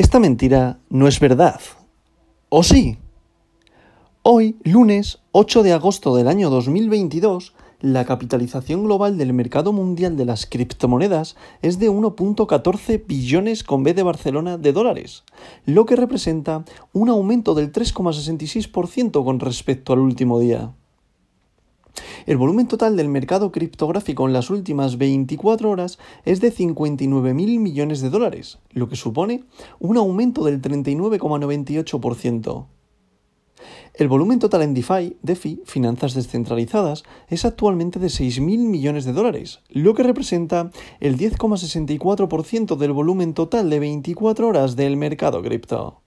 Esta mentira no es verdad. ¿O sí? Hoy, lunes 8 de agosto del año 2022, la capitalización global del mercado mundial de las criptomonedas es de 1.14 billones con B de Barcelona de dólares, lo que representa un aumento del 3,66% con respecto al último día. El volumen total del mercado criptográfico en las últimas 24 horas es de 59.000 millones de dólares, lo que supone un aumento del 39,98%. El volumen total en DeFi, DeFi, finanzas descentralizadas, es actualmente de 6.000 millones de dólares, lo que representa el 10,64% del volumen total de 24 horas del mercado cripto.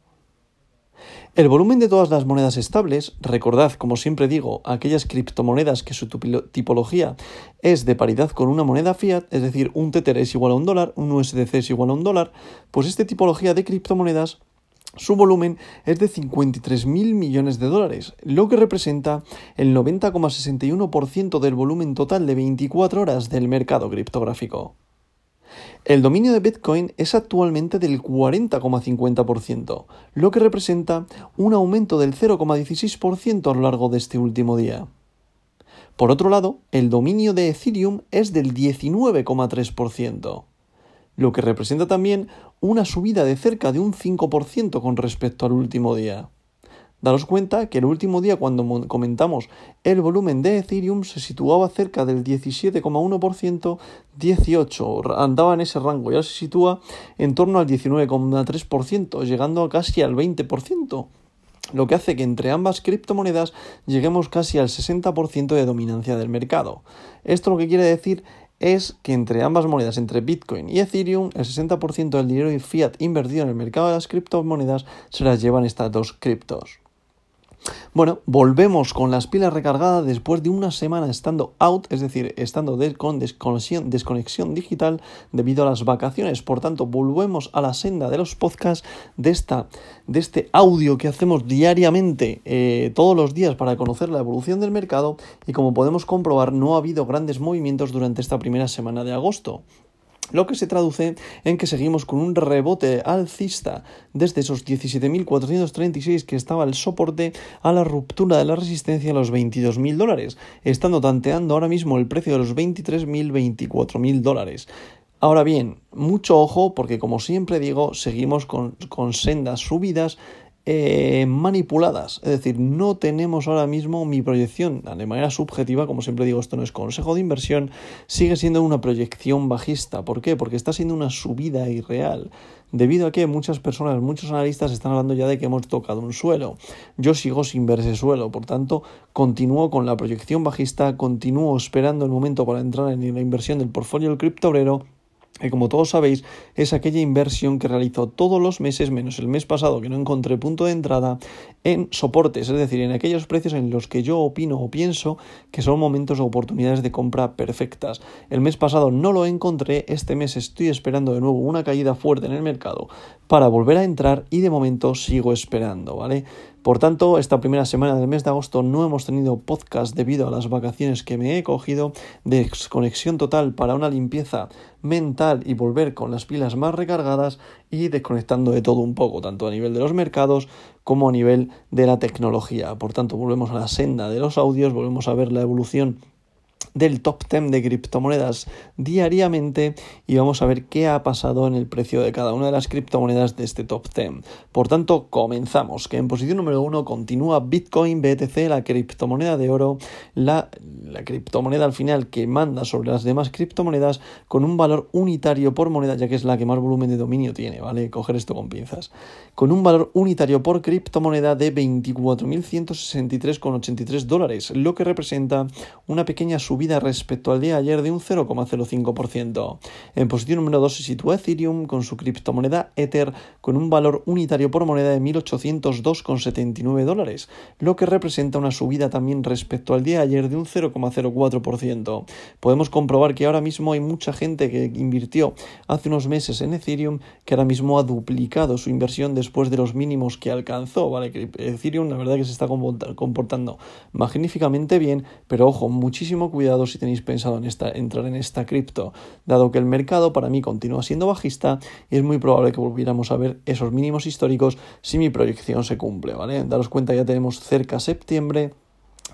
El volumen de todas las monedas estables, recordad, como siempre digo, aquellas criptomonedas que su tipología es de paridad con una moneda fiat, es decir, un Tether es igual a un dólar, un USDC es igual a un dólar, pues esta tipología de criptomonedas su volumen es de 53.000 millones de dólares, lo que representa el 90,61% del volumen total de 24 horas del mercado criptográfico. El dominio de Bitcoin es actualmente del 40,50%, lo que representa un aumento del 0,16% a lo largo de este último día. Por otro lado, el dominio de Ethereum es del 19,3%, lo que representa también una subida de cerca de un 5% con respecto al último día. Daros cuenta que el último día cuando comentamos el volumen de Ethereum se situaba cerca del 17,1%, 18, andaba en ese rango, ya se sitúa en torno al 19,3%, llegando casi al 20% lo que hace que entre ambas criptomonedas lleguemos casi al 60% de dominancia del mercado. Esto lo que quiere decir es que entre ambas monedas, entre Bitcoin y Ethereum, el 60% del dinero y fiat invertido en el mercado de las criptomonedas se las llevan estas dos criptos. Bueno, volvemos con las pilas recargadas después de una semana estando out, es decir, estando con desconexión, digital debido a las vacaciones. Por tanto, volvemos a la senda de los podcasts, de, esta, de este audio que hacemos diariamente, eh, todos los días para conocer la evolución del mercado y como podemos comprobar no ha habido grandes movimientos durante esta primera semana de agosto lo que se traduce en que seguimos con un rebote alcista desde esos 17.436 que estaba el soporte a la ruptura de la resistencia a los 22.000 dólares, estando tanteando ahora mismo el precio de los 23.000, 24.000 dólares. Ahora bien, mucho ojo porque como siempre digo, seguimos con, con sendas subidas eh, manipuladas. Es decir, no tenemos ahora mismo mi proyección de manera subjetiva, como siempre digo, esto no es consejo de inversión, sigue siendo una proyección bajista. ¿Por qué? Porque está siendo una subida irreal. Debido a que muchas personas, muchos analistas están hablando ya de que hemos tocado un suelo. Yo sigo sin ver ese suelo, por tanto, continúo con la proyección bajista, continúo esperando el momento para entrar en la inversión del portfolio del criptobrero que como todos sabéis es aquella inversión que realizo todos los meses, menos el mes pasado que no encontré punto de entrada, en soportes, es decir, en aquellos precios en los que yo opino o pienso que son momentos o oportunidades de compra perfectas. El mes pasado no lo encontré, este mes estoy esperando de nuevo una caída fuerte en el mercado para volver a entrar y de momento sigo esperando, ¿vale? Por tanto, esta primera semana del mes de agosto no hemos tenido podcast debido a las vacaciones que me he cogido de desconexión total para una limpieza mental y volver con las pilas más recargadas y desconectando de todo un poco, tanto a nivel de los mercados como a nivel de la tecnología. Por tanto, volvemos a la senda de los audios, volvemos a ver la evolución del top 10 de criptomonedas diariamente y vamos a ver qué ha pasado en el precio de cada una de las criptomonedas de este top 10. Por tanto, comenzamos, que en posición número 1 continúa Bitcoin BTC, la criptomoneda de oro, la, criptomoneda al final que manda sobre las demás criptomonedas con un valor unitario por moneda, ya que es la que más volumen de dominio tiene, ¿vale? Coger esto con pinzas. Con un valor unitario por criptomoneda de 24.163,83 dólares, lo que representa una pequeña subida respecto al día de ayer de un 0,05%. En posición número 2 se sitúa Ethereum con su criptomoneda Ether con un valor unitario por moneda de 1.802,79 dólares, lo que representa una subida también respecto al día de ayer de un 0,04%. Podemos comprobar que ahora mismo hay mucha gente que invirtió hace unos meses en Ethereum que ahora mismo ha duplicado su inversión después de los mínimos que alcanzó. ¿vale? Ethereum la verdad que se está comportando magníficamente bien, pero ojo, muchísimo cuidado cuidado si tenéis pensado en entrar en esta cripto, dado que el mercado para mí continúa siendo bajista y es muy probable que volviéramos a ver esos mínimos históricos si mi proyección se cumple, ¿vale? Daros cuenta, ya tenemos cerca septiembre,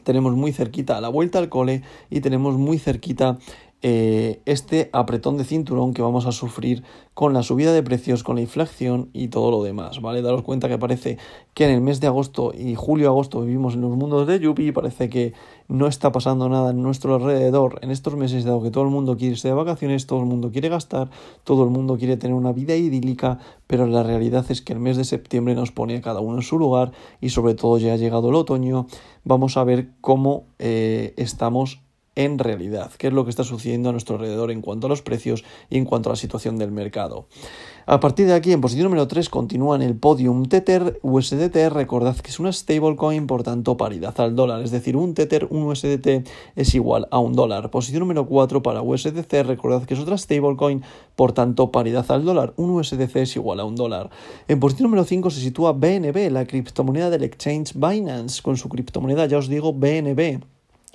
tenemos muy cerquita la vuelta al cole y tenemos muy cerquita eh, este apretón de cinturón que vamos a sufrir con la subida de precios, con la inflación y todo lo demás, ¿vale? Daros cuenta que parece que en el mes de agosto y julio-agosto vivimos en los mundos de Yuppie, parece que no está pasando nada en nuestro alrededor en estos meses, dado que todo el mundo quiere irse de vacaciones, todo el mundo quiere gastar, todo el mundo quiere tener una vida idílica, pero la realidad es que el mes de septiembre nos pone a cada uno en su lugar y sobre todo ya ha llegado el otoño, vamos a ver cómo eh, estamos en realidad, qué es lo que está sucediendo a nuestro alrededor en cuanto a los precios y en cuanto a la situación del mercado. A partir de aquí, en posición número 3, continúa en el podium Tether USDT. Recordad que es una stablecoin, por tanto, paridad al dólar. Es decir, un Tether, un USDT es igual a un dólar. Posición número 4 para USDC. Recordad que es otra stablecoin, por tanto, paridad al dólar. Un USDC es igual a un dólar. En posición número 5 se sitúa BNB, la criptomoneda del exchange Binance, con su criptomoneda, ya os digo, BNB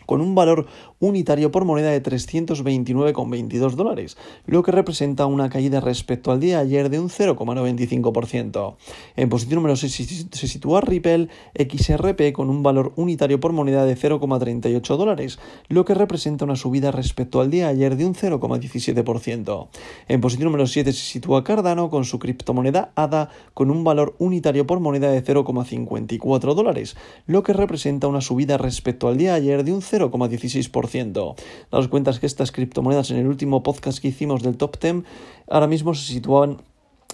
con un valor unitario por moneda de 329,22 dólares, lo que representa una caída respecto al día de ayer de un 0,95%. En posición número 6 se sitúa Ripple XRP con un valor unitario por moneda de 0,38 dólares, lo que representa una subida respecto al día ayer de un 0,17%. En posición número 7 se sitúa Cardano con su criptomoneda ADA con un valor unitario por moneda de 0,54 dólares, lo que representa una subida respecto al día ayer de un 0,16%. Daos cuenta que estas criptomonedas en el último podcast que hicimos del top 10 ahora mismo se situaban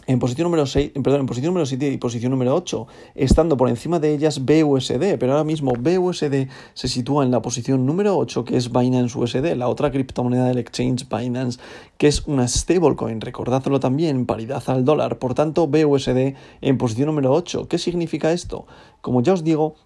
en posición número 6, perdón, en posición número 7 y posición número 8, estando por encima de ellas BUSD, pero ahora mismo BUSD se sitúa en la posición número 8, que es Binance USD, la otra criptomoneda del exchange Binance, que es una stablecoin, recordadlo también, paridad al dólar, por tanto BUSD en posición número 8. ¿Qué significa esto? Como ya os digo,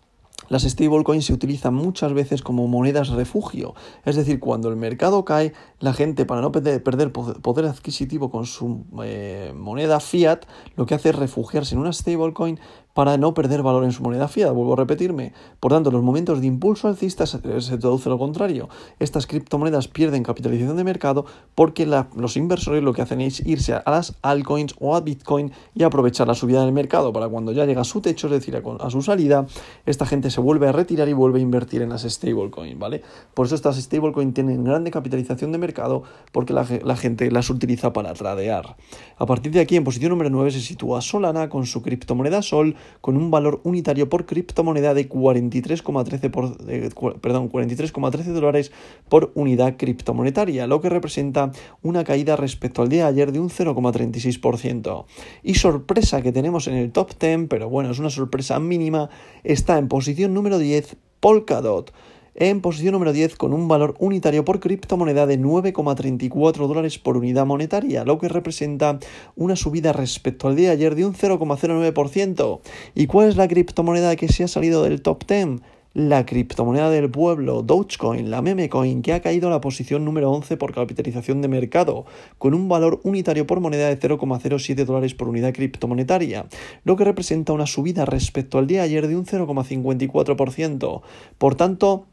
las stablecoins se utilizan muchas veces como monedas refugio, es decir, cuando el mercado cae, la gente para no perder, poder adquisitivo con su eh, moneda fiat, lo que hace es refugiarse en una stablecoin para no perder valor en su moneda fiat. Vuelvo a repetirme. Por tanto, los momentos de impulso alcista se, traduce lo contrario. Estas criptomonedas pierden capitalización de mercado porque los inversores lo que hacen es irse a las altcoins o a Bitcoin y aprovechar la subida del mercado para cuando ya llega a su techo, es decir, a, su salida, esta gente se vuelve a retirar y vuelve a invertir en las stablecoins, ¿vale? Por eso estas stablecoins tienen grande capitalización de mercado porque la, la gente las utiliza para tradear. A partir de aquí, en posición número 9 se sitúa Solana con su criptomoneda Sol con un valor unitario por criptomoneda de 43,13 eh, perdón, 43,13 dólares por unidad criptomonetaria, lo que representa una caída respecto al día de ayer de un 0,36%. Y sorpresa que tenemos en el top 10, pero bueno, es una sorpresa mínima, está en posición número 10 Polkadot en posición número 10 con un valor unitario por criptomoneda de 9,34 dólares por unidad monetaria, lo que representa una subida respecto al día de ayer de un 0,09%. ¿Y cuál es la criptomoneda que se ha salido del top 10? La criptomoneda del pueblo, Dogecoin, la meme coin, que ha caído a la posición número 11 por capitalización de mercado, con un valor unitario por moneda de 0,07 dólares por unidad criptomonetaria, lo que representa una subida respecto al día de ayer de un 0,54%. Por tanto,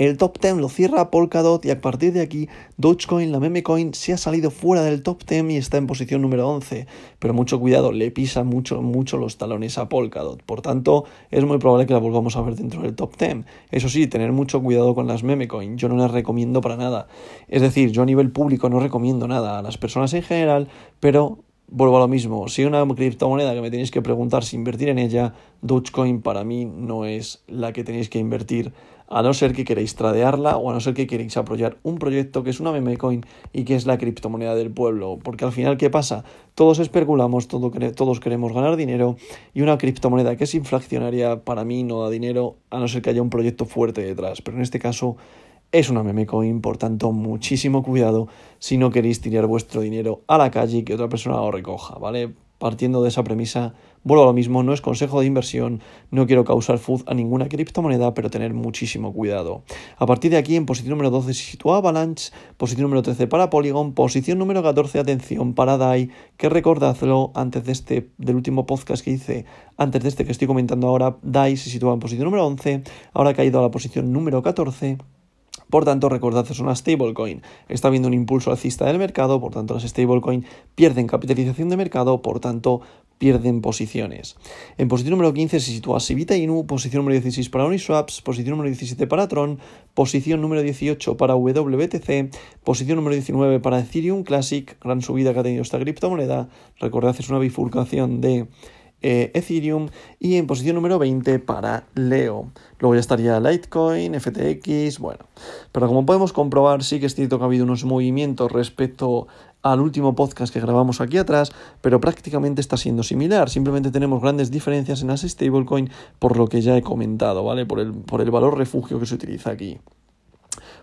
el top 10 lo cierra Polkadot y a partir de aquí Dogecoin, la meme coin, se ha salido fuera del top 10 y está en posición número 11. Pero mucho cuidado, le pisa mucho, mucho los talones a Polkadot. Por tanto, es muy probable que la volvamos a ver dentro del top 10. Eso sí, tener mucho cuidado con las meme coin. Yo no las recomiendo para nada. Es decir, yo a nivel público no recomiendo nada a las personas en general, pero vuelvo a lo mismo. Si una criptomoneda que me tenéis que preguntar si invertir en ella, Dogecoin para mí no es la que tenéis que invertir a no ser que queréis tradearla o a no ser que queréis apoyar un proyecto que es una meme coin y que es la criptomoneda del pueblo. Porque al final, ¿qué pasa? Todos especulamos, todos queremos ganar dinero y una criptomoneda que es inflacionaria para mí no da dinero a no ser que haya un proyecto fuerte detrás. Pero en este caso es una meme coin, por tanto, muchísimo cuidado si no queréis tirar vuestro dinero a la calle y que otra persona lo recoja, ¿vale? Partiendo de esa premisa, vuelvo a lo mismo, no es consejo de inversión, no quiero causar food a ninguna criptomoneda, pero tener muchísimo cuidado. A partir de aquí, en posición número 12 se sitúa Avalanche, posición número 13 para Polygon, posición número 14, atención, para DAI, que recordadlo antes de este, del último podcast que hice, antes de este que estoy comentando ahora, DAI se sitúa en posición número 11, ahora ha caído a la posición número 14 Por tanto, recordad, es una stablecoin. Está habiendo un impulso alcista del mercado, por tanto, las stablecoin pierden capitalización de mercado, por tanto, pierden posiciones. En posición número 15 se sitúa Sivita Inu, posición número 16 para Uniswaps, posición número 17 para Tron, posición número 18 para WBTC, posición número 19 para Ethereum Classic, gran subida que ha tenido esta criptomoneda. Recordad, es una bifurcación de eh, Ethereum y en posición número 20 para Leo. Luego ya estaría Litecoin, FTX, bueno. Pero como podemos comprobar, sí que es cierto que ha habido unos movimientos respecto al último podcast que grabamos aquí atrás, pero prácticamente está siendo similar. Simplemente tenemos grandes diferencias en las stablecoin por lo que ya he comentado, ¿vale? Por el, por el valor refugio que se utiliza aquí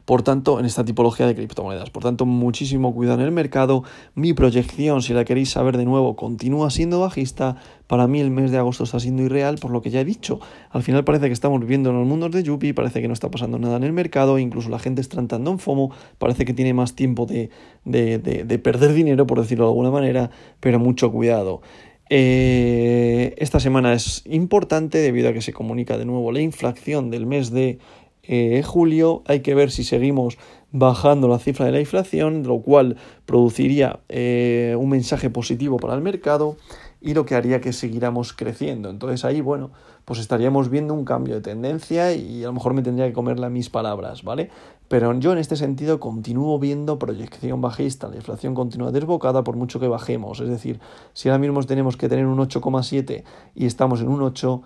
por tanto, en esta tipología de criptomonedas. Por tanto, muchísimo cuidado en el mercado. Mi proyección, si la queréis saber de nuevo, continúa siendo bajista. Para mí el mes de agosto está siendo irreal, por lo que ya he dicho. Al final parece que estamos viviendo en los mundos de Yuppie, parece que no está pasando nada en el mercado, incluso la gente está entrando en FOMO, parece que tiene más tiempo de, de, de, perder dinero, por decirlo de alguna manera, pero mucho cuidado. Eh, esta semana es importante debido a que se comunica de nuevo la inflación del mes de eh, julio. Hay que ver si seguimos bajando la cifra de la inflación, lo cual produciría eh, un mensaje positivo para el mercado y lo que haría que siguiéramos creciendo. Entonces ahí, bueno, pues estaríamos viendo un cambio de tendencia y a lo mejor me tendría que comerle mis palabras, ¿vale? Pero yo en este sentido continúo viendo proyección bajista, la inflación continúa desbocada por mucho que bajemos. Es decir, si ahora mismo tenemos que tener un 8,7 y estamos en un 8,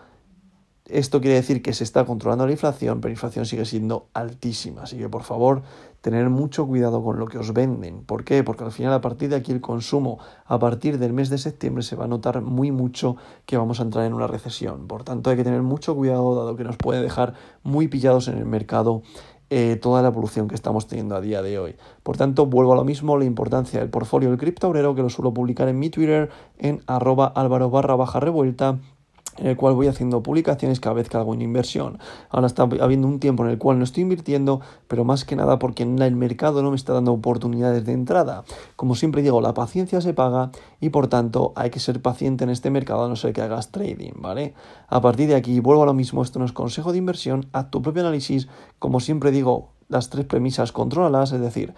esto quiere decir que se está controlando la inflación, pero la inflación sigue siendo altísima. Así que por favor, tener mucho cuidado con lo que os venden. ¿Por qué? Porque al final a partir de aquí el consumo, a partir del mes de septiembre se va a notar muy mucho que vamos a entrar en una recesión. Por tanto, hay que tener mucho cuidado dado que nos puede dejar muy pillados en el mercado eh, toda la evolución que estamos teniendo a día de hoy. Por tanto, vuelvo a lo mismo, la importancia del portfolio del criptobrero, que lo suelo publicar en mi Twitter, en arroba álvaro barra baja revuelta en el cual voy haciendo publicaciones cada vez que hago una inversión. Ahora está habiendo un tiempo en el cual no estoy invirtiendo, pero más que nada porque el mercado no me está dando oportunidades de entrada. Como siempre digo, la paciencia se paga y por tanto hay que ser paciente en este mercado a no ser que hagas trading, ¿vale? A partir de aquí vuelvo a lo mismo, esto no es consejo de inversión, haz tu propio análisis, como siempre digo, las tres premisas controlalas, es decir,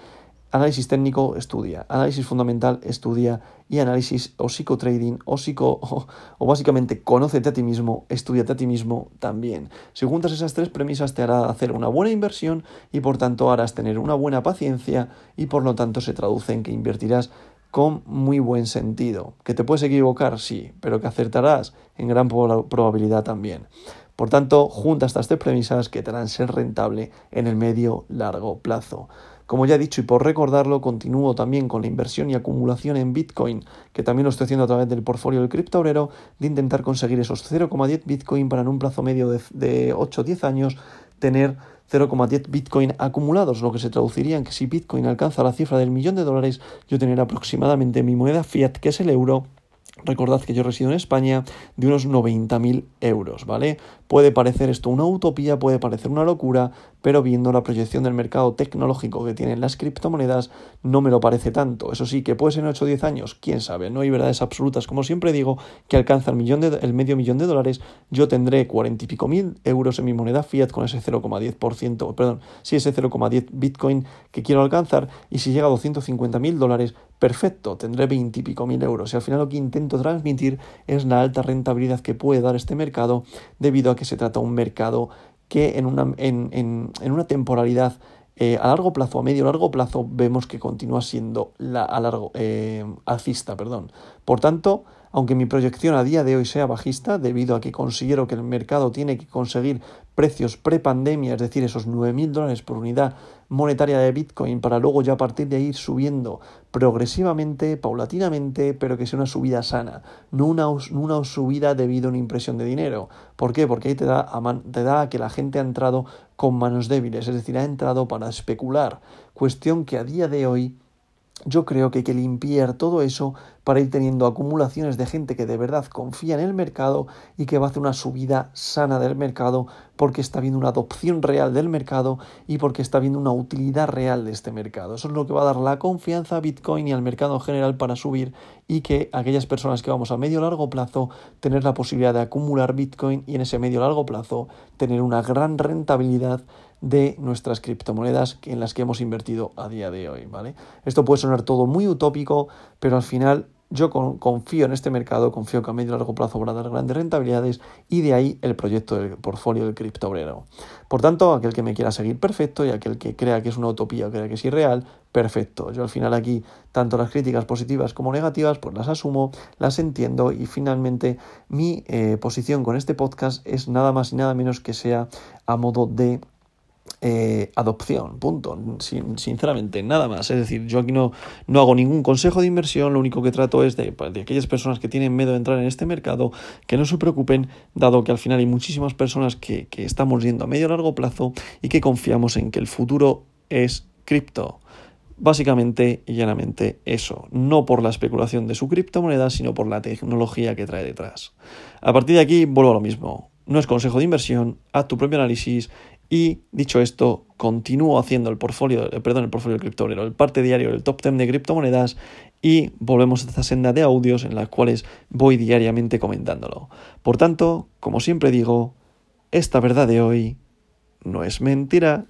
Análisis técnico, estudia. Análisis fundamental, estudia. Y análisis o psicotrading o psico o, o, básicamente conócete a ti mismo, estudiate a ti mismo también. Si juntas esas tres premisas te hará hacer una buena inversión y por tanto harás tener una buena paciencia y por lo tanto se traduce en que invertirás con muy buen sentido. ¿Que te puedes equivocar? Sí, pero que acertarás en gran probabilidad también. Por tanto, junta estas tres premisas que te harán ser rentable en el medio largo plazo. Como ya he dicho y por recordarlo, continúo también con la inversión y acumulación en Bitcoin, que también lo estoy haciendo a través del portfolio del criptobrero, de intentar conseguir esos 0,10 Bitcoin para en un plazo medio de, de 8 o 10 años tener 0,10 Bitcoin acumulados, lo que se traduciría en que si Bitcoin alcanza la cifra del millón de dólares, yo tener aproximadamente mi moneda fiat, que es el euro, Recordad que yo resido en España de unos 90.000 euros, ¿vale? Puede parecer esto una utopía, puede parecer una locura, pero viendo la proyección del mercado tecnológico que tienen las criptomonedas, no me lo parece tanto. Eso sí, que puede ser en 8 o 10 años, quién sabe, no hay verdades absolutas. Como siempre digo, que alcanza el, millón de, el medio millón de dólares, yo tendré 40 y pico mil euros en mi moneda fiat con ese 0,10%, perdón, sí, ese 0,10 Bitcoin que quiero alcanzar, y si llega a 250 mil dólares, perfecto, tendré 20 y pico mil euros. Y al final lo que intento transmitir es la alta rentabilidad que puede dar este mercado debido a que se trata de un mercado que en una, en, en, una temporalidad eh, a largo plazo, a medio largo plazo, vemos que continúa siendo la, a largo, eh, alcista. Perdón. Por tanto, aunque mi proyección a día de hoy sea bajista, debido a que considero que el mercado tiene que conseguir precios prepandemia, es decir, esos 9.000 dólares por unidad monetaria de Bitcoin, para luego ya a partir de ahí ir subiendo progresivamente, paulatinamente, pero que sea una subida sana, no una, una subida debido a una impresión de dinero. ¿Por qué? Porque ahí te da, a te da a que la gente ha entrado con manos débiles, es decir, ha entrado para especular, cuestión que a día de hoy yo creo que hay que limpiar todo eso para ir teniendo acumulaciones de gente que de verdad confía en el mercado y que va a hacer una subida sana del mercado porque está viendo una adopción real del mercado y porque está viendo una utilidad real de este mercado. Eso es lo que va a dar la confianza a Bitcoin y al mercado en general para subir y que aquellas personas que vamos a medio largo plazo tener la posibilidad de acumular Bitcoin y en ese medio largo plazo tener una gran rentabilidad de nuestras criptomonedas en las que hemos invertido a día de hoy, ¿vale? Esto puede sonar todo muy utópico, pero al final yo confío en este mercado, confío que a medio y largo plazo va a dar grandes rentabilidades y de ahí el proyecto del portfolio del criptobrero. Por tanto, aquel que me quiera seguir, perfecto, y aquel que crea que es una utopía o crea que es irreal, perfecto. Yo al final aquí, tanto las críticas positivas como negativas, pues las asumo, las entiendo y finalmente mi eh, posición con este podcast es nada más y nada menos que sea a modo de eh, adopción, punto. sinceramente, nada más. Es decir, yo aquí no, no hago ningún consejo de inversión, lo único que trato es de, de, aquellas personas que tienen miedo de entrar en este mercado, que no se preocupen, dado que al final hay muchísimas personas que, que estamos yendo a medio y largo plazo y que confiamos en que el futuro es cripto. Básicamente y llanamente eso, no por la especulación de su criptomoneda, sino por la tecnología que trae detrás. A partir de aquí vuelvo a lo mismo. No es consejo de inversión, haz tu propio análisis y dicho esto, continúo haciendo el portfolio, eh, perdón, el portfolio de el parte diario del top 10 de criptomonedas y volvemos a esta senda de audios en las cuales voy diariamente comentándolo. Por tanto, como siempre digo, esta verdad de hoy no es mentira.